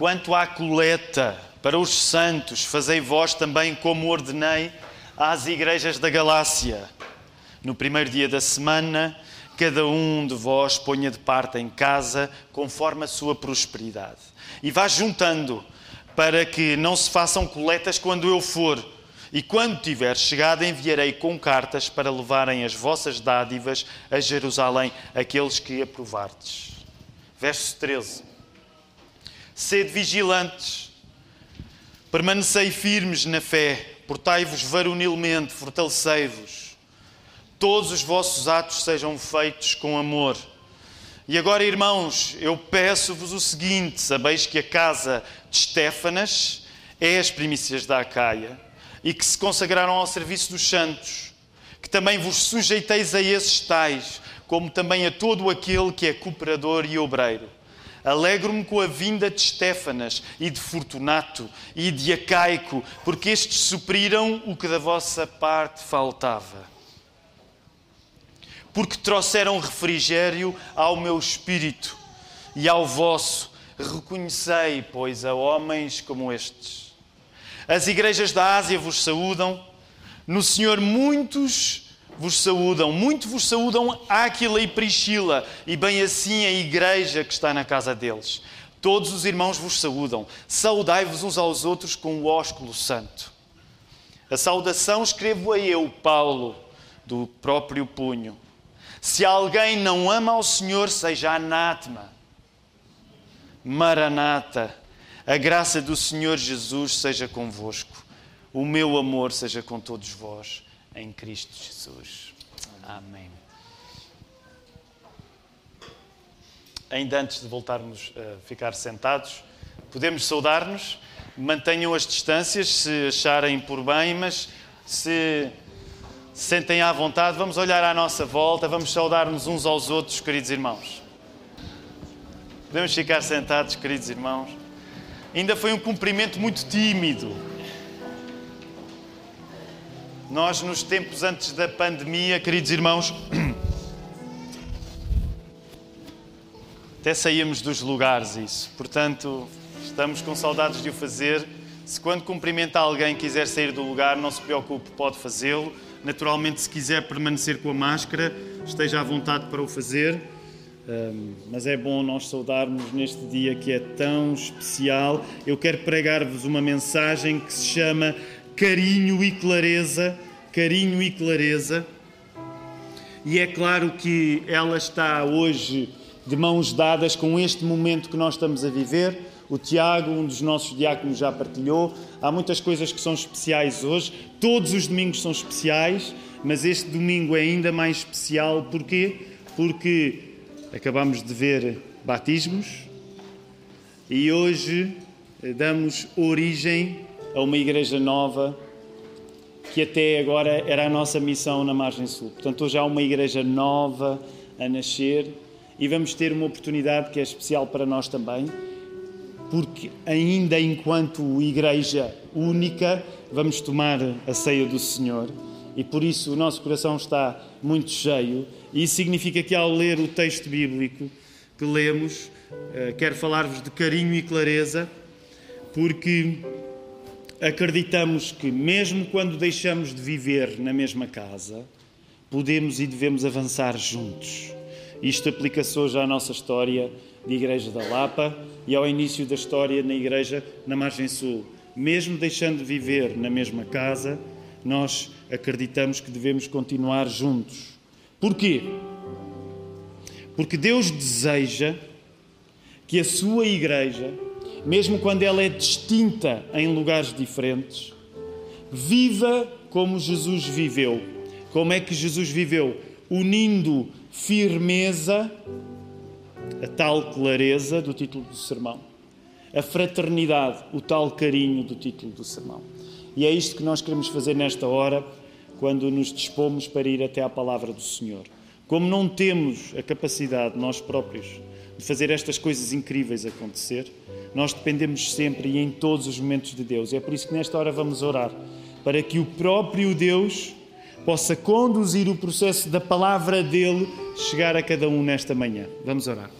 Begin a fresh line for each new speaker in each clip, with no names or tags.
Quanto à coleta para os santos, fazei vós também como ordenei às igrejas da Galácia. No primeiro dia da semana, cada um de vós ponha de parte em casa, conforme a sua prosperidade. E vá juntando, para que não se façam coletas quando eu for. E quando tiver chegado, enviarei com cartas para levarem as vossas dádivas a Jerusalém, aqueles que aprovardes. Verso 13. Sede vigilantes, permanecei firmes na fé, portai-vos varonilmente, fortalecei-vos. Todos os vossos atos sejam feitos com amor. E agora, irmãos, eu peço-vos o seguinte: sabeis que a casa de Estéfanas é as primícias da Acaia e que se consagraram ao serviço dos santos, que também vos sujeiteis a esses tais, como também a todo aquele que é cooperador e obreiro. Alegro-me com a vinda de Estéfanas e de Fortunato e de Acaico, porque estes supriram o que da vossa parte faltava. Porque trouxeram refrigério ao meu espírito e ao vosso. Reconhecei, pois, a homens como estes. As igrejas da Ásia vos saúdam. No Senhor, muitos vos saúdam, muito vos saúdam Áquila e Priscila, e bem assim a igreja que está na casa deles. Todos os irmãos vos saúdam. Saudai-vos uns aos outros com o ósculo santo. A saudação escrevo a eu, Paulo, do próprio punho. Se alguém não ama ao Senhor, seja anátema. Maranata, a graça do Senhor Jesus seja convosco. O meu amor seja com todos vós em Cristo Jesus. Amém. Ainda antes de voltarmos a ficar sentados, podemos saudar-nos. Mantenham as distâncias se acharem por bem, mas se sentem à vontade, vamos olhar à nossa volta, vamos saudar-nos uns aos outros, queridos irmãos. Podemos ficar sentados, queridos irmãos. Ainda foi um cumprimento muito tímido nós, nos tempos antes da pandemia, queridos irmãos, até saíamos dos lugares isso. Portanto, estamos com saudades de o fazer. Se quando cumprimenta alguém quiser sair do lugar, não se preocupe, pode fazê-lo. Naturalmente, se quiser permanecer com a máscara, esteja à vontade para o fazer. Mas é bom nós saudarmos neste dia que é tão especial. Eu quero pregar-vos uma mensagem que se chama carinho e clareza, carinho e clareza. E é claro que ela está hoje de mãos dadas com este momento que nós estamos a viver. O Tiago, um dos nossos diáconos, já partilhou. Há muitas coisas que são especiais hoje. Todos os domingos são especiais, mas este domingo é ainda mais especial. Porquê? Porque acabamos de ver batismos e hoje damos origem a uma igreja nova que até agora era a nossa missão na Margem Sul. Portanto, hoje há uma igreja nova a nascer e vamos ter uma oportunidade que é especial para nós também, porque ainda enquanto igreja única vamos tomar a ceia do Senhor e por isso o nosso coração está muito cheio e isso significa que ao ler o texto bíblico que lemos, eh, quero falar-vos de carinho e clareza, porque acreditamos que, mesmo quando deixamos de viver na mesma casa, podemos e devemos avançar juntos. Isto aplica-se hoje à nossa história de Igreja da Lapa e ao início da história na Igreja na Margem Sul. Mesmo deixando de viver na mesma casa, nós acreditamos que devemos continuar juntos. Porquê? Porque Deus deseja que a sua Igreja mesmo quando ela é distinta em lugares diferentes, viva como Jesus viveu. Como é que Jesus viveu? Unindo firmeza, a tal clareza do título do sermão, a fraternidade, o tal carinho do título do sermão. E é isto que nós queremos fazer nesta hora, quando nos dispomos para ir até à palavra do Senhor. Como não temos a capacidade, nós próprios, de fazer estas coisas incríveis acontecer, nós dependemos sempre e em todos os momentos de Deus. E é por isso que nesta hora vamos orar para que o próprio Deus possa conduzir o processo da palavra dele chegar a cada um nesta manhã. Vamos orar.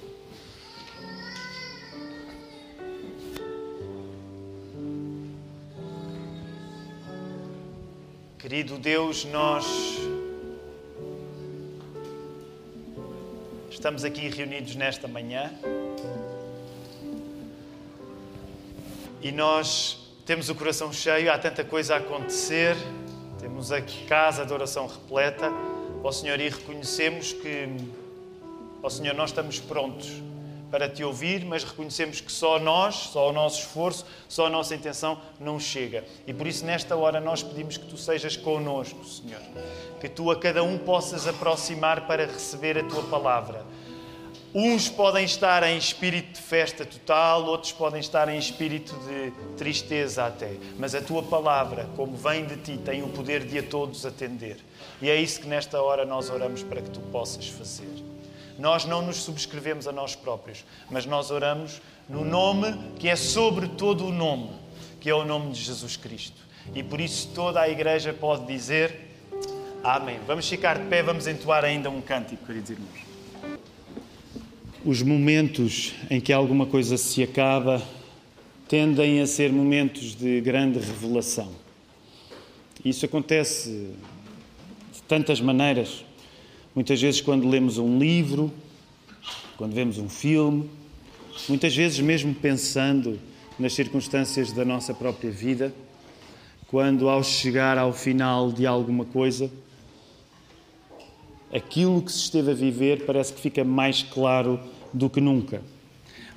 Querido Deus, nós estamos aqui reunidos nesta manhã. E nós temos o coração cheio, há tanta coisa a acontecer, temos a casa de oração repleta, ó Senhor, e reconhecemos que, ó Senhor, nós estamos prontos para te ouvir, mas reconhecemos que só nós, só o nosso esforço, só a nossa intenção não chega. E por isso, nesta hora, nós pedimos que tu sejas connosco, Senhor. Que tu a cada um possas aproximar para receber a tua palavra. Uns podem estar em espírito de festa total, outros podem estar em espírito de tristeza até. Mas a tua palavra, como vem de ti, tem o poder de a todos atender. E é isso que nesta hora nós oramos para que tu possas fazer. Nós não nos subscrevemos a nós próprios, mas nós oramos no nome que é sobre todo o nome, que é o nome de Jesus Cristo. E por isso toda a igreja pode dizer Amém. Vamos ficar de pé, vamos entoar ainda um cântico, queridos irmãos. Os momentos em que alguma coisa se acaba tendem a ser momentos de grande revelação. Isso acontece de tantas maneiras. Muitas vezes, quando lemos um livro, quando vemos um filme, muitas vezes, mesmo pensando nas circunstâncias da nossa própria vida, quando, ao chegar ao final de alguma coisa, aquilo que se esteve a viver parece que fica mais claro do que nunca.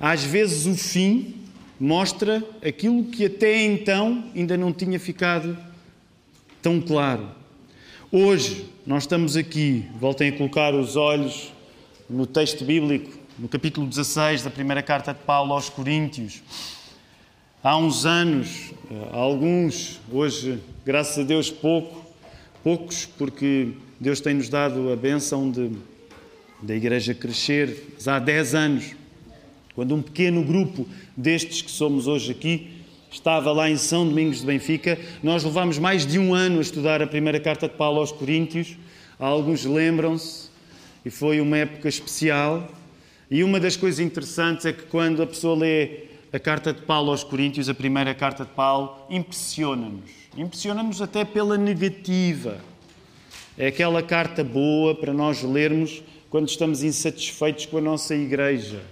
Às vezes, o fim mostra aquilo que até então ainda não tinha ficado tão claro. Hoje, nós estamos aqui, voltem a colocar os olhos no texto bíblico, no capítulo 16 da primeira carta de Paulo aos Coríntios. Há uns anos, alguns, hoje, graças a Deus, pouco, poucos, porque Deus tem-nos dado a bênção de, da igreja crescer. Mas há 10 anos, quando um pequeno grupo destes que somos hoje aqui estava lá em São Domingos de Benfica, nós levámos mais de um ano a estudar a primeira carta de Paulo aos Coríntios. Alguns lembram-se, e foi uma época especial. E uma das coisas interessantes é que quando a pessoa lê a carta de Paulo aos Coríntios, a primeira carta de Paulo, impressiona-nos. Impressiona-nos até pela negativa. É aquela carta boa para nós lermos quando estamos insatisfeitos com a nossa igreja.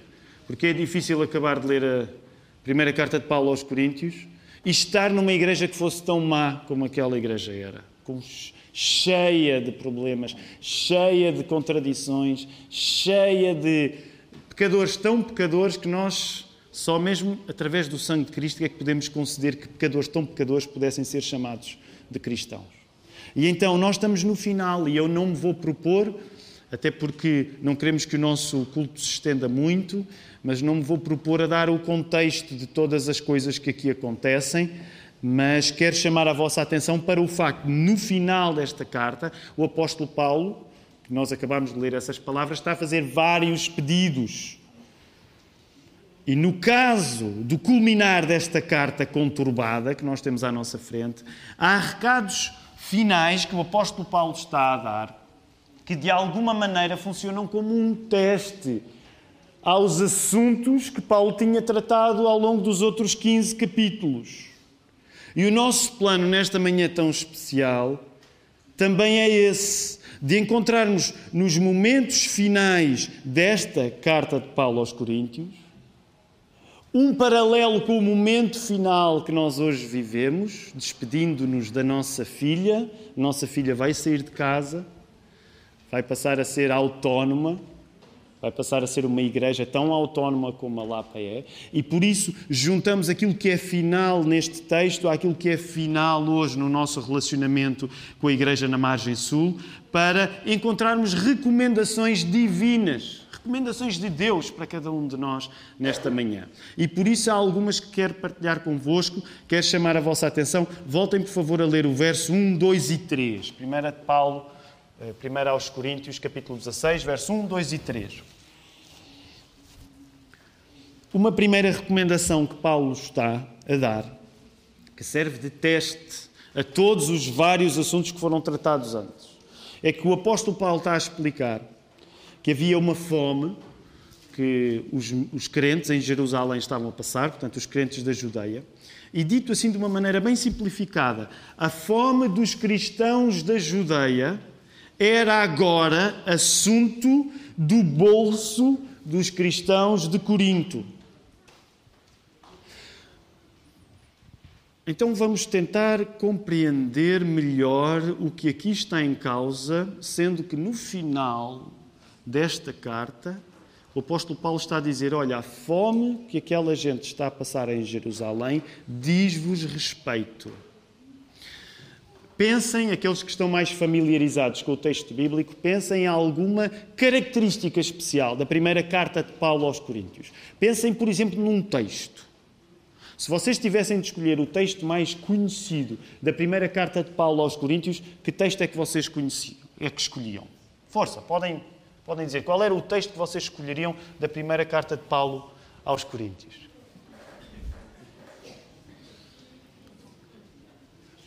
Porque é difícil acabar de ler a primeira carta de Paulo aos Coríntios e estar numa igreja que fosse tão má como aquela igreja era. Cheia de problemas, cheia de contradições, cheia de pecadores tão pecadores que nós só mesmo através do sangue de Cristo é que podemos conceder que pecadores tão pecadores pudessem ser chamados de cristãos. E então nós estamos no final e eu não me vou propor, até porque não queremos que o nosso culto se estenda muito, mas não me vou propor a dar o contexto de todas as coisas que aqui acontecem, mas quero chamar a vossa atenção para o facto, no final desta carta, o apóstolo Paulo, que nós acabamos de ler essas palavras, está a fazer vários pedidos. E no caso do culminar desta carta conturbada que nós temos à nossa frente, há recados finais que o apóstolo Paulo está a dar, que de alguma maneira funcionam como um teste aos assuntos que Paulo tinha tratado ao longo dos outros 15 capítulos. E o nosso plano nesta manhã tão especial também é esse, de encontrarmos nos momentos finais desta carta de Paulo aos Coríntios um paralelo com o momento final que nós hoje vivemos, despedindo-nos da nossa filha. Nossa filha vai sair de casa, vai passar a ser autónoma, vai passar a ser uma igreja tão autónoma como a Lapa é, e por isso juntamos aquilo que é final neste texto àquilo que é final hoje no nosso relacionamento com a igreja na margem sul, para encontrarmos recomendações divinas recomendações de Deus para cada um de nós nesta manhã. E por isso há algumas que quero partilhar convosco, quero chamar a vossa atenção. Voltem, por favor, a ler o verso 1, 2 e 3. Primeira de Paulo, eh, primeira aos Coríntios, capítulo 16, verso 1, 2 e 3. Uma primeira recomendação que Paulo está a dar, que serve de teste a todos os vários assuntos que foram tratados antes, é que o apóstolo Paulo está a explicar que havia uma fome que os, os crentes em Jerusalém estavam a passar, portanto, os crentes da Judeia. E dito assim de uma maneira bem simplificada, a fome dos cristãos da Judeia era agora assunto do bolso dos cristãos de Corinto. Então vamos tentar compreender melhor o que aqui está em causa, sendo que no final desta carta o apóstolo Paulo está a dizer: Olha, a fome que aquela gente está a passar em Jerusalém diz-vos respeito. Pensem, aqueles que estão mais familiarizados com o texto bíblico, pensem em alguma característica especial da primeira carta de Paulo aos Coríntios. Pensem, por exemplo, num texto. Se vocês tivessem de escolher o texto mais conhecido da primeira carta de Paulo aos Coríntios, que texto é que vocês conheciam, é que escolhiam? Força, podem Podem dizer qual era o texto que vocês escolheriam da primeira carta de Paulo aos Coríntios?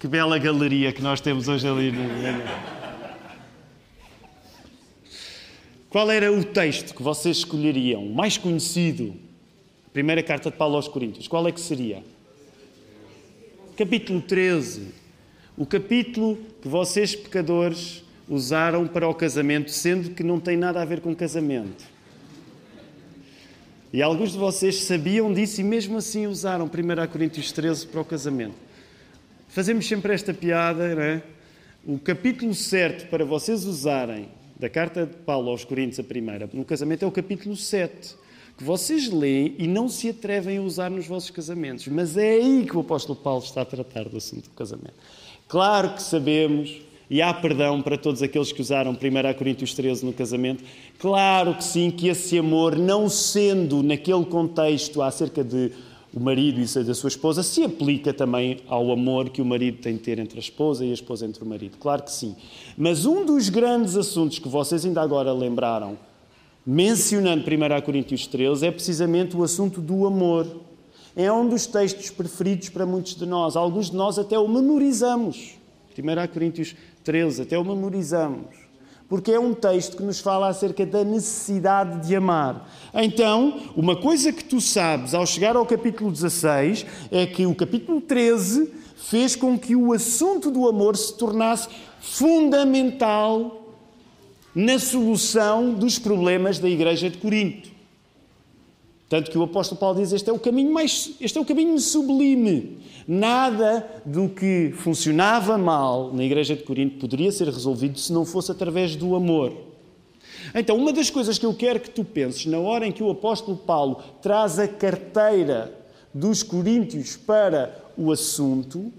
Que bela galeria que nós temos hoje ali. Qual era o texto que vocês escolheriam, mais conhecido? Primeira carta de Paulo aos Coríntios. Qual é que seria? Capítulo 13. O capítulo que vocês, pecadores, usaram para o casamento, sendo que não tem nada a ver com casamento. E alguns de vocês sabiam disso e mesmo assim usaram 1 Coríntios 13 para o casamento. Fazemos sempre esta piada, não é? O capítulo certo para vocês usarem da carta de Paulo aos Coríntios, a primeira, no casamento, é o capítulo 7, que vocês leem e não se atrevem a usar nos vossos casamentos. Mas é aí que o apóstolo Paulo está a tratar do assunto do casamento. Claro que sabemos e há perdão para todos aqueles que usaram 1 Coríntios 13 no casamento? Claro que sim, que esse amor, não sendo naquele contexto acerca de o marido e da sua esposa, se aplica também ao amor que o marido tem de ter entre a esposa e a esposa entre o marido. Claro que sim. Mas um dos grandes assuntos que vocês ainda agora lembraram, mencionando 1 Coríntios 13, é precisamente o assunto do amor. É um dos textos preferidos para muitos de nós. Alguns de nós até o memorizamos. 1 Coríntios 13, até o memorizamos. Porque é um texto que nos fala acerca da necessidade de amar. Então, uma coisa que tu sabes ao chegar ao capítulo 16 é que o capítulo 13 fez com que o assunto do amor se tornasse fundamental na solução dos problemas da igreja de Corinto. Tanto que o apóstolo Paulo diz: este é o caminho mais, este é o caminho sublime. Nada do que funcionava mal na igreja de Corinto poderia ser resolvido se não fosse através do amor. Então, uma das coisas que eu quero que tu penses na hora em que o apóstolo Paulo traz a carteira dos coríntios para o assunto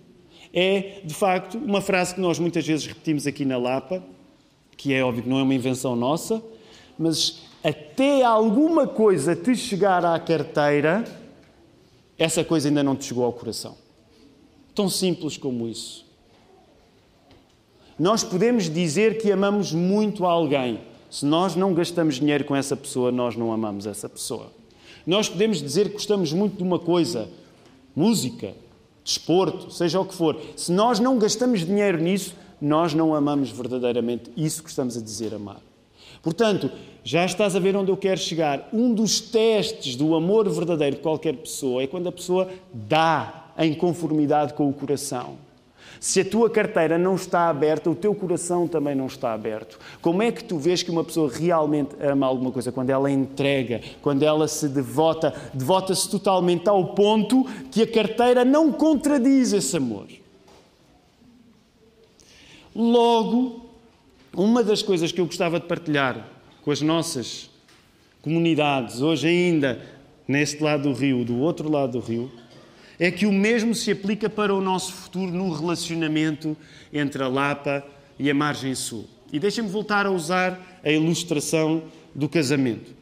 é, de facto, uma frase que nós muitas vezes repetimos aqui na Lapa, que é óbvio que não é uma invenção nossa, mas até alguma coisa te chegar à carteira, essa coisa ainda não te chegou ao coração. Tão simples como isso. Nós podemos dizer que amamos muito alguém. Se nós não gastamos dinheiro com essa pessoa, nós não amamos essa pessoa. Nós podemos dizer que gostamos muito de uma coisa, música, desporto, seja o que for. Se nós não gastamos dinheiro nisso, nós não amamos verdadeiramente isso que estamos a dizer amar. Portanto, já estás a ver onde eu quero chegar. Um dos testes do amor verdadeiro de qualquer pessoa é quando a pessoa dá em conformidade com o coração. Se a tua carteira não está aberta, o teu coração também não está aberto. Como é que tu vês que uma pessoa realmente ama alguma coisa? Quando ela entrega, quando ela se devota, devota-se totalmente ao ponto que a carteira não contradiz esse amor. Logo, uma das coisas que eu gostava de partilhar com as nossas comunidades, hoje ainda neste lado do rio, do outro lado do rio, é que o mesmo se aplica para o nosso futuro no relacionamento entre a Lapa e a margem sul. E deixem-me voltar a usar a ilustração do casamento.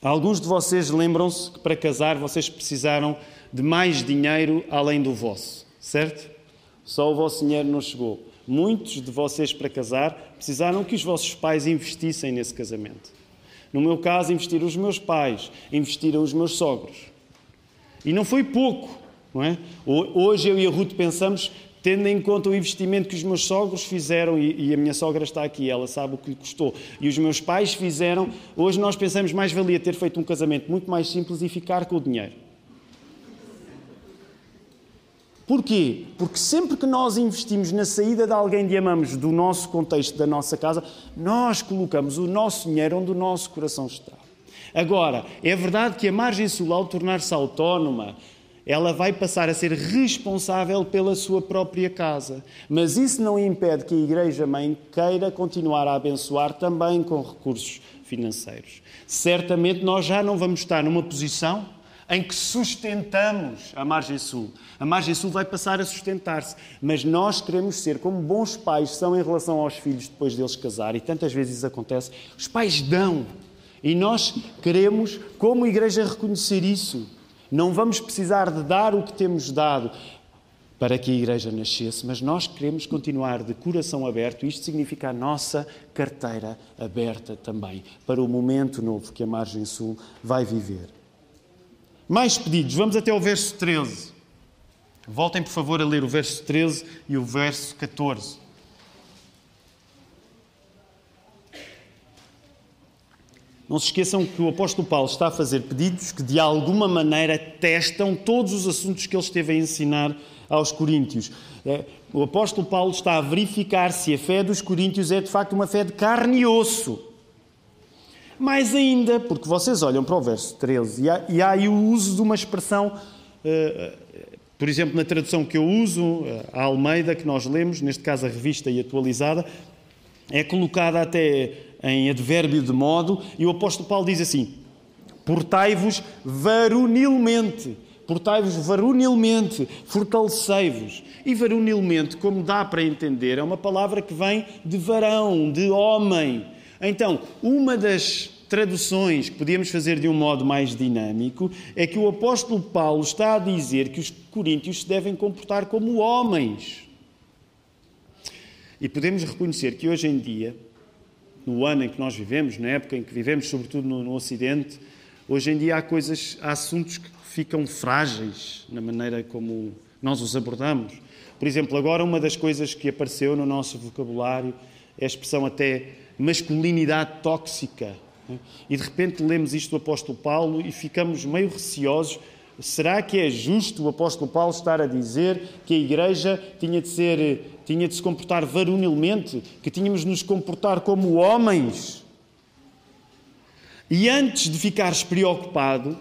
Alguns de vocês lembram-se que para casar vocês precisaram de mais dinheiro além do vosso, certo? Só o vosso dinheiro não chegou. Muitos de vocês, para casar, precisaram que os vossos pais investissem nesse casamento. No meu caso, investiram os meus pais, investiram os meus sogros. E não foi pouco, não é? Hoje eu e a Ruth pensamos
tendo em conta o investimento que os meus sogros fizeram, e, e, a minha sogra está aqui, ela sabe o que lhe custou, e os meus pais fizeram, hoje nós pensamos mais valia ter feito um casamento muito mais simples e ficar com o dinheiro. Porquê? Porque sempre que nós investimos na saída de alguém de amamos do nosso contexto, da nossa casa, nós colocamos o nosso dinheiro onde o nosso coração está. Agora, é verdade que a margem sul, ao tornar-se autónoma, ela vai passar a ser responsável pela sua própria casa. Mas isso não impede que a Igreja-mãe queira continuar a abençoar também com recursos financeiros. Certamente nós já não vamos estar numa posição em que sustentamos a margem sul. A margem sul vai passar a sustentar-se, mas nós queremos ser como bons pais são em relação aos filhos depois deles casarem, e tantas vezes isso acontece. Os pais dão, e nós queremos, como igreja, reconhecer isso. Não vamos precisar de dar o que temos dado para que a igreja nascesse, mas nós queremos continuar de coração aberto. Isto significa a nossa carteira aberta também para o momento novo que a margem sul vai viver. Mais pedidos, vamos até o verso 13. Voltem, por favor, a ler o verso 13 e o verso 14. Não se esqueçam que o apóstolo Paulo está a fazer pedidos que, de alguma maneira, testam todos os assuntos que ele esteve a ensinar aos coríntios. É, o apóstolo Paulo está a verificar se a fé dos coríntios é, de facto, uma fé de carne e osso. Mais ainda, porque vocês olham para o verso 13 e há, e há aí o uso de uma expressão, uh, por exemplo, na tradução que eu uso, a Almeida, que nós lemos, neste caso a revista e atualizada, é colocada até em advérbio de modo, e o apóstolo Paulo diz assim: Portai-vos varonilmente. Portai-vos varonilmente, fortalecei-vos. E varonilmente, como dá para entender, é uma palavra que vem de varão, de homem. Então, uma das traduções que podíamos fazer de um modo mais dinâmico é que o apóstolo Paulo está a dizer que os coríntios se devem comportar como homens. E podemos reconhecer que hoje em dia, no ano em que nós vivemos, na época em que vivemos, sobretudo no, no Ocidente, hoje em dia há coisas, há assuntos que ficam frágeis na maneira como nós os abordamos. Por exemplo, agora uma das coisas que apareceu no nosso vocabulário é a expressão até masculinidade tóxica. E de repente lemos isto do apóstolo Paulo e ficamos meio receosos. Será que é justo o apóstolo Paulo estar a dizer que a igreja tinha de ser tinha de se comportar varonilmente, que tínhamos de nos comportar como homens? E antes de ficares preocupado,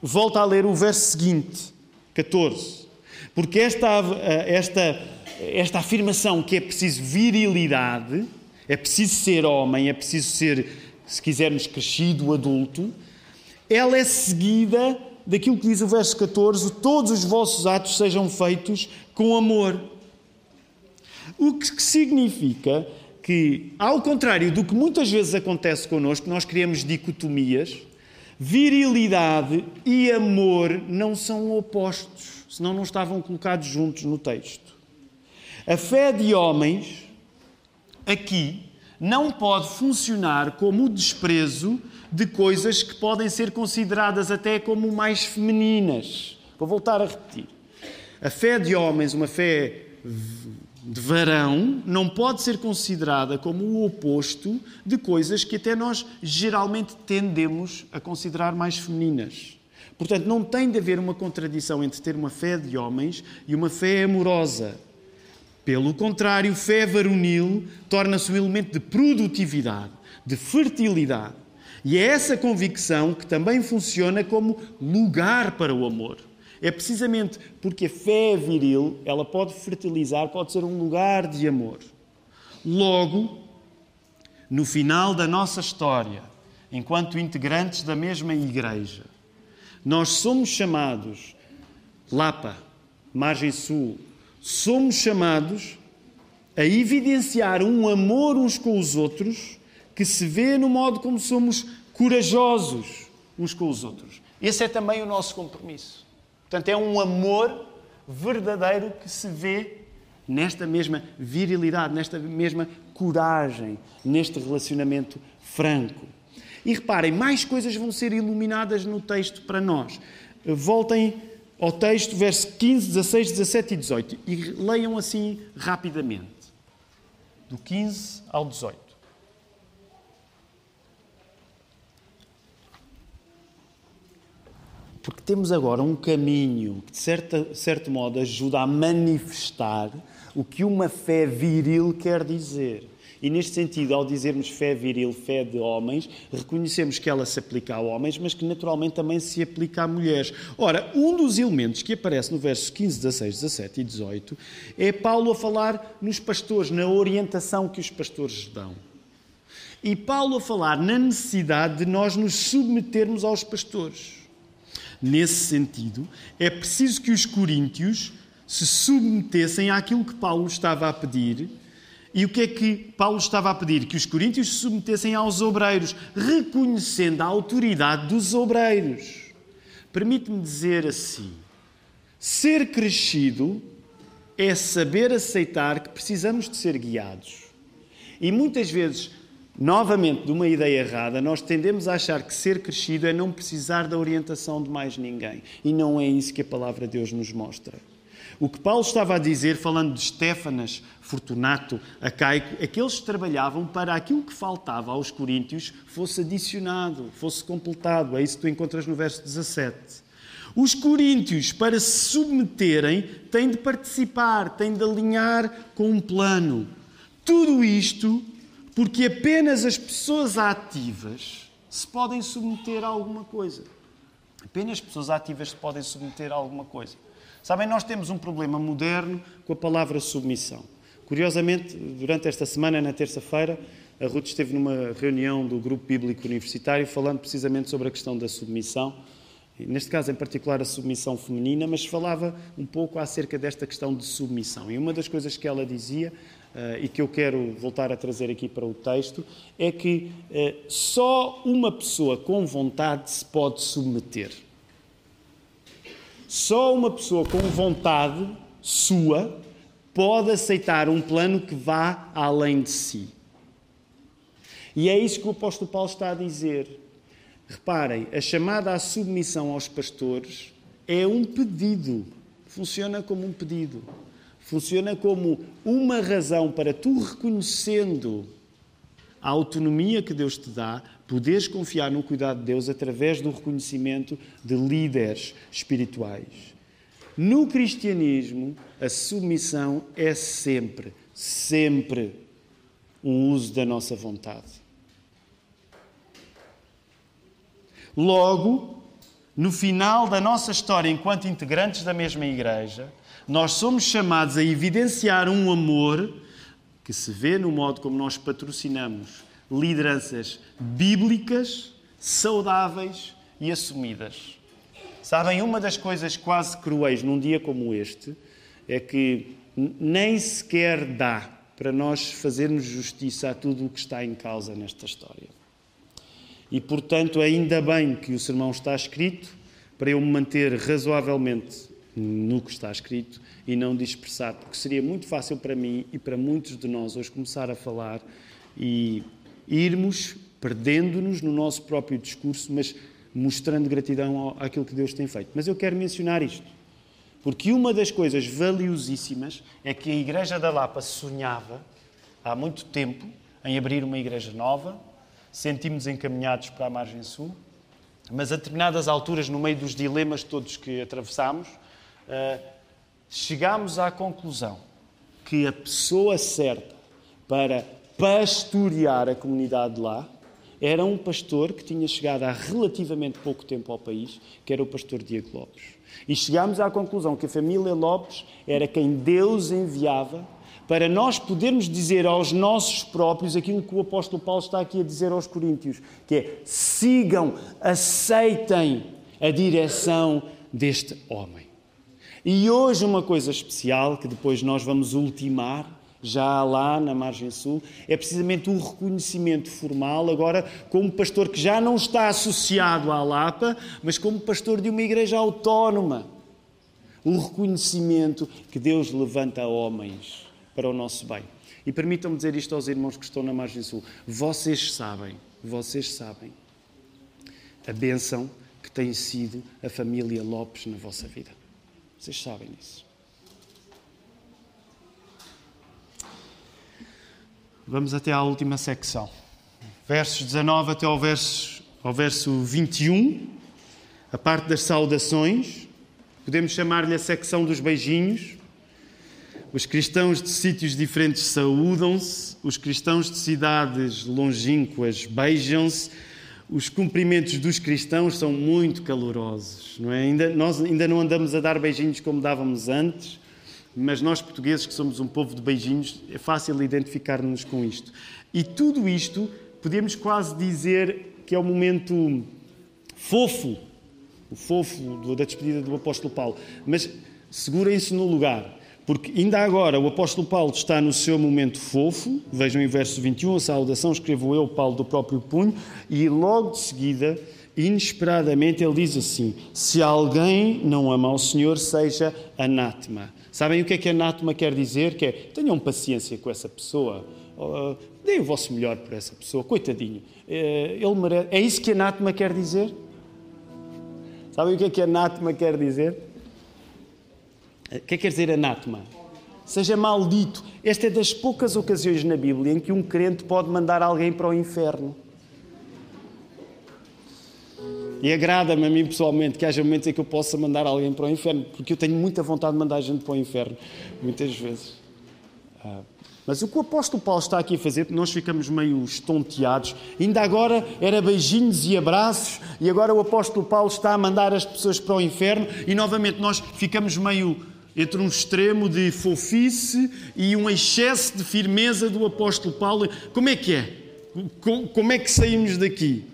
volta a ler o verso seguinte, 14. Porque esta, esta, esta afirmação que é preciso virilidade, é preciso ser homem, é preciso ser, se quisermos, crescido, adulto, ela é seguida daquilo que diz o verso 14: todos os vossos atos sejam feitos com amor. O que significa que, ao contrário do que muitas vezes acontece connosco, nós criamos dicotomias, virilidade e amor não são opostos, senão não estavam colocados juntos no texto. A fé de homens aqui não pode funcionar como o desprezo de coisas que podem ser consideradas até como mais femininas. Vou voltar a repetir. A fé de homens, uma fé de varão, não pode ser considerada como o oposto de coisas que até nós geralmente tendemos a considerar mais femininas. Portanto, não tem de haver uma contradição entre ter uma fé de homens e uma fé amorosa. Pelo contrário, fé varonil torna-se um elemento de produtividade, de fertilidade. E é essa convicção que também funciona como lugar para o amor. É precisamente porque a fé viril, ela pode fertilizar, pode ser um lugar de amor. Logo, no final da nossa história, enquanto integrantes da mesma igreja, nós somos chamados, Lapa, Margem Sul, somos chamados a evidenciar um amor uns com os outros que se vê no modo como somos corajosos uns com os outros. Esse é também o nosso compromisso. Portanto, é um amor verdadeiro que se vê nesta mesma virilidade, nesta mesma coragem, neste relacionamento franco. E reparem, mais coisas vão ser iluminadas no texto para nós. Voltem ao texto, verso 15, 16, 17 e 18. E leiam assim rapidamente. Do 15 ao 18. Porque temos agora um caminho que, de certa, certo modo, ajuda a manifestar o que uma fé viril quer dizer. E neste sentido, ao dizermos fé viril, fé de homens, reconhecemos que ela se aplica a homens, mas que naturalmente também se aplica a mulheres. Ora, um dos elementos que aparece no verso 15, 16, 17 e 18 é Paulo a falar nos pastores, na orientação que os pastores dão. E Paulo a falar na necessidade de nós nos submetermos aos pastores. Nesse sentido, é preciso que os coríntios se submetessem àquilo que Paulo estava a pedir. E o que é que Paulo estava a pedir? Que os coríntios se submetessem aos obreiros, reconhecendo a autoridade dos obreiros. Permite-me dizer assim: ser crescido é saber aceitar que precisamos de ser guiados. E muitas vezes, novamente, de uma ideia errada, nós tendemos a achar que ser crescido é não precisar da orientação de mais ninguém. E não é isso que a palavra de Deus nos mostra. O que Paulo estava a dizer, falando de Stefanas, Fortunato, Acaico, é que eles trabalhavam para aquilo que faltava aos coríntios fosse adicionado, fosse completado. É isso que tu encontras no verso 17. Os coríntios, para se submeterem, têm de participar, têm de alinhar com um plano. Tudo isto porque apenas as pessoas ativas se podem submeter a alguma coisa. Apenas pessoas ativas se podem submeter a alguma coisa. Sabem, nós temos um problema moderno com a palavra submissão. Curiosamente, durante esta semana, na terça-feira, a Ruth esteve numa reunião do Grupo Bíblico Universitário falando precisamente sobre a questão da submissão, neste caso em particular a submissão feminina, mas falava um pouco acerca desta questão de submissão. E uma das coisas que ela dizia, uh, e que eu quero voltar a trazer aqui para o texto, é que uh, só uma pessoa com vontade se pode submeter. Só uma pessoa com vontade sua pode aceitar um plano que vá além de si. E é isso que o apóstolo Paulo está a dizer. Reparem, a chamada à submissão aos pastores é um pedido. Funciona como um pedido. Funciona como uma razão para tu reconhecendo a autonomia que Deus te dá, poderes confiar no cuidado de Deus através do reconhecimento de líderes espirituais. No cristianismo, a submissão é sempre, sempre um uso da nossa vontade. Logo, no final da nossa história enquanto integrantes da mesma igreja, nós somos chamados a evidenciar um amor que se vê no modo como nós patrocinamos lideranças bíblicas, saudáveis e assumidas. Sabem, uma das coisas quase cruéis num dia como este é que nem sequer dá para nós fazermos justiça a tudo o que está em causa nesta história. E, portanto, ainda bem que o sermão está escrito para eu me manter razoavelmente no que está escrito e não dispersar, porque seria muito fácil para mim e para muitos de nós hoje começar a falar e irmos perdendo-nos no nosso próprio discurso, mas mostrando gratidão àquilo que Deus tem feito. Mas eu quero mencionar isto, porque uma das coisas valiosíssimas é que a Igreja da Lapa sonhava há muito tempo em abrir uma igreja nova, sentimos encaminhados para a margem sul, mas a determinadas alturas, no meio dos dilemas todos que atravessámos, eh, chegámos à conclusão que a pessoa certa para pastorear a comunidade lá era um pastor que tinha chegado há relativamente pouco tempo ao país, que era o pastor Diego Lopes. E chegámos à conclusão que a família Lopes era quem Deus enviava para nós podermos dizer aos nossos próprios aquilo que o apóstolo Paulo está aqui a dizer aos coríntios, que é sigam, aceitem a direção deste homem. E hoje uma coisa especial que depois nós vamos ultimar já lá na margem sul, é precisamente um reconhecimento formal, agora como pastor que já não está associado à Lapa, mas como pastor de uma igreja autónoma. Um reconhecimento que Deus levanta homens para o nosso bem. E permitam-me dizer isto aos irmãos que estão na margem sul. Vocês sabem, vocês sabem a bênção que tem sido a família Lopes na vossa vida. Vocês sabem disso. Vamos até à última secção. Versos 19 até ao verso, ao verso 21, a parte das saudações. Podemos chamar-lhe a secção dos beijinhos. Os cristãos de sítios diferentes saúdam-se, os cristãos de cidades longínquas beijam-se, os cumprimentos dos cristãos são muito calorosos. Não é? ainda, nós ainda não andamos a dar beijinhos como dávamos antes, mas nós portugueses, que somos um povo de beijinhos, é fácil identificar-nos com isto. E tudo isto, podemos quase dizer que é o momento fofo, o fofo da despedida do apóstolo Paulo. Mas segurem-se no lugar porque ainda agora o apóstolo Paulo está no seu momento fofo, vejam em verso 21, a saudação escrevo eu, Paulo, do próprio punho, e logo de seguida, inesperadamente, ele diz assim: Se alguém não ama ao Senhor, seja anátema. Sabem o que é que anátema quer dizer? Que é tenham paciência com essa pessoa, uh, deem o vosso melhor por essa pessoa, coitadinho. Uh, ele merece... É isso que anátema quer dizer? Sabem o que é que anátema quer dizer? O que é que quer dizer anátema? Seja maldito. Esta é das poucas ocasiões na Bíblia em que um crente pode mandar alguém para o inferno. E agrada-me a mim pessoalmente que haja momentos em que eu possa mandar alguém para o inferno, porque eu tenho muita vontade de mandar gente para o inferno, muitas vezes. Ah, mas o que o apóstolo Paulo está aqui a fazer, nós ficamos meio estonteados. Ainda agora era beijinhos e abraços, e agora o apóstolo Paulo está a mandar as pessoas para o inferno, e novamente nós ficamos meio entre um extremo de fofice e um excesso de firmeza do apóstolo Paulo. Como é que é? Como é que saímos daqui?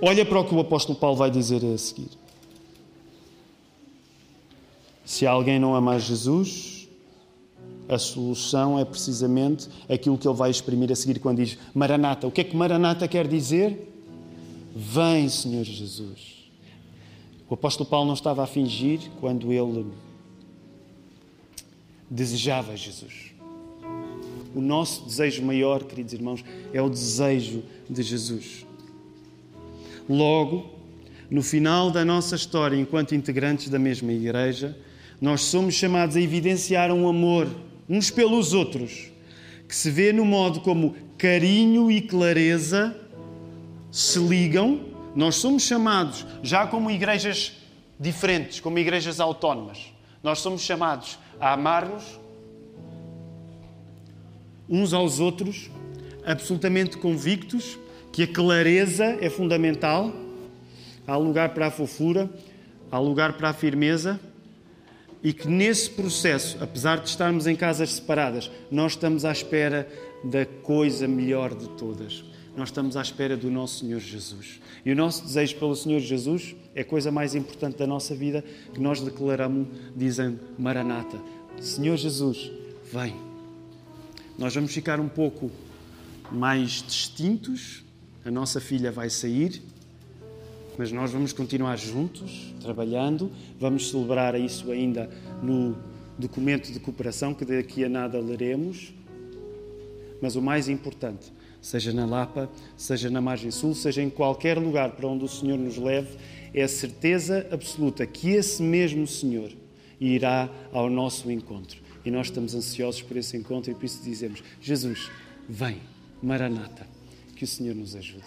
Olha para o que o apóstolo Paulo vai dizer a seguir. Se alguém não ama Jesus, a solução é precisamente aquilo que ele vai exprimir a seguir quando diz Maranata. O que é que Maranata quer dizer? Vem, Senhor Jesus. O apóstolo Paulo não estava a fingir quando ele desejava Jesus. O nosso desejo maior, queridos irmãos, é o desejo de Jesus. Logo, no final da nossa história, enquanto integrantes da mesma igreja, nós somos chamados a evidenciar um amor uns pelos outros, que se vê no modo como carinho e clareza se ligam. Nós somos chamados, já como igrejas diferentes, como igrejas autónomas, nós somos chamados a amar-nos uns aos outros, absolutamente convictos que a clareza é fundamental. Há lugar para a fofura, há lugar para a firmeza e que nesse processo, apesar de estarmos em casas separadas, nós estamos à espera da coisa melhor de todas. Nós estamos à espera do nosso Senhor Jesus. E o nosso desejo pelo Senhor Jesus é a coisa mais importante da nossa vida que nós declaramos dizendo Maranata. Senhor Jesus, vem. Nós vamos ficar um pouco mais distintos. A nossa filha vai sair, mas nós vamos continuar juntos, trabalhando. Vamos celebrar isso ainda no documento de cooperação que daqui a nada leremos. Mas o mais importante, seja na Lapa, seja na margem sul, seja em qualquer lugar para onde o Senhor nos leve, é a certeza absoluta que esse mesmo Senhor irá ao nosso encontro. E nós estamos ansiosos por esse encontro e por isso dizemos: Jesus, vem, Maranata, que o Senhor nos ajude.